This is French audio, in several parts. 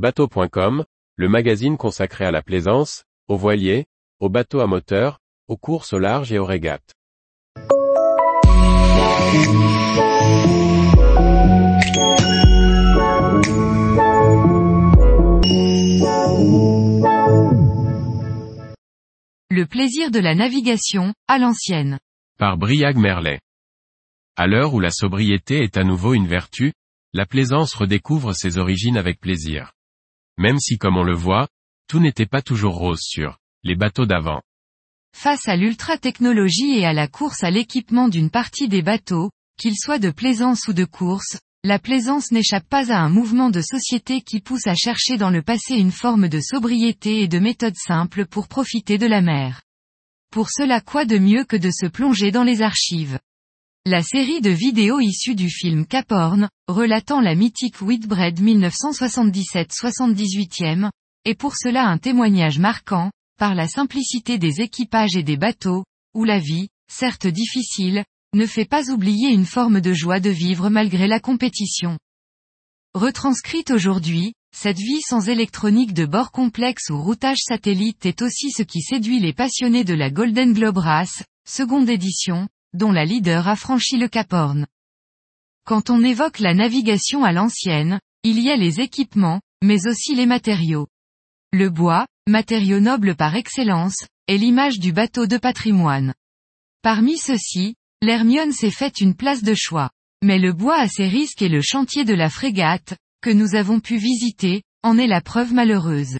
Bateau.com, le magazine consacré à la plaisance, aux voiliers, aux bateaux à moteur, aux courses au large et aux régates. Le plaisir de la navigation, à l'ancienne. Par Briag Merlet. À l'heure où la sobriété est à nouveau une vertu, la plaisance redécouvre ses origines avec plaisir. Même si comme on le voit, tout n'était pas toujours rose sur les bateaux d'avant. Face à l'ultra-technologie et à la course à l'équipement d'une partie des bateaux, qu'ils soient de plaisance ou de course, la plaisance n'échappe pas à un mouvement de société qui pousse à chercher dans le passé une forme de sobriété et de méthode simple pour profiter de la mer. Pour cela quoi de mieux que de se plonger dans les archives? La série de vidéos issues du film Cap Horn, relatant la mythique Whitbread 1977-78e, est pour cela un témoignage marquant, par la simplicité des équipages et des bateaux, où la vie, certes difficile, ne fait pas oublier une forme de joie de vivre malgré la compétition. Retranscrite aujourd'hui, cette vie sans électronique de bord complexe ou routage satellite est aussi ce qui séduit les passionnés de la Golden Globe Race, seconde édition, dont la leader a franchi le Cap Horn. Quand on évoque la navigation à l'ancienne, il y a les équipements, mais aussi les matériaux. Le bois, matériau noble par excellence, est l'image du bateau de patrimoine. Parmi ceux-ci, L'Hermione s'est fait une place de choix. Mais le bois à ses risques et le chantier de la frégate, que nous avons pu visiter, en est la preuve malheureuse.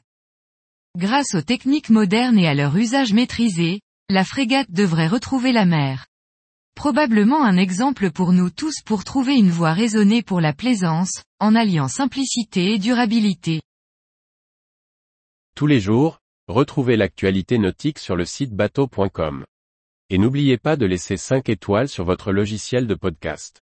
Grâce aux techniques modernes et à leur usage maîtrisé, la frégate devrait retrouver la mer. Probablement un exemple pour nous tous pour trouver une voie raisonnée pour la plaisance, en alliant simplicité et durabilité. Tous les jours, retrouvez l'actualité nautique sur le site bateau.com. Et n'oubliez pas de laisser 5 étoiles sur votre logiciel de podcast.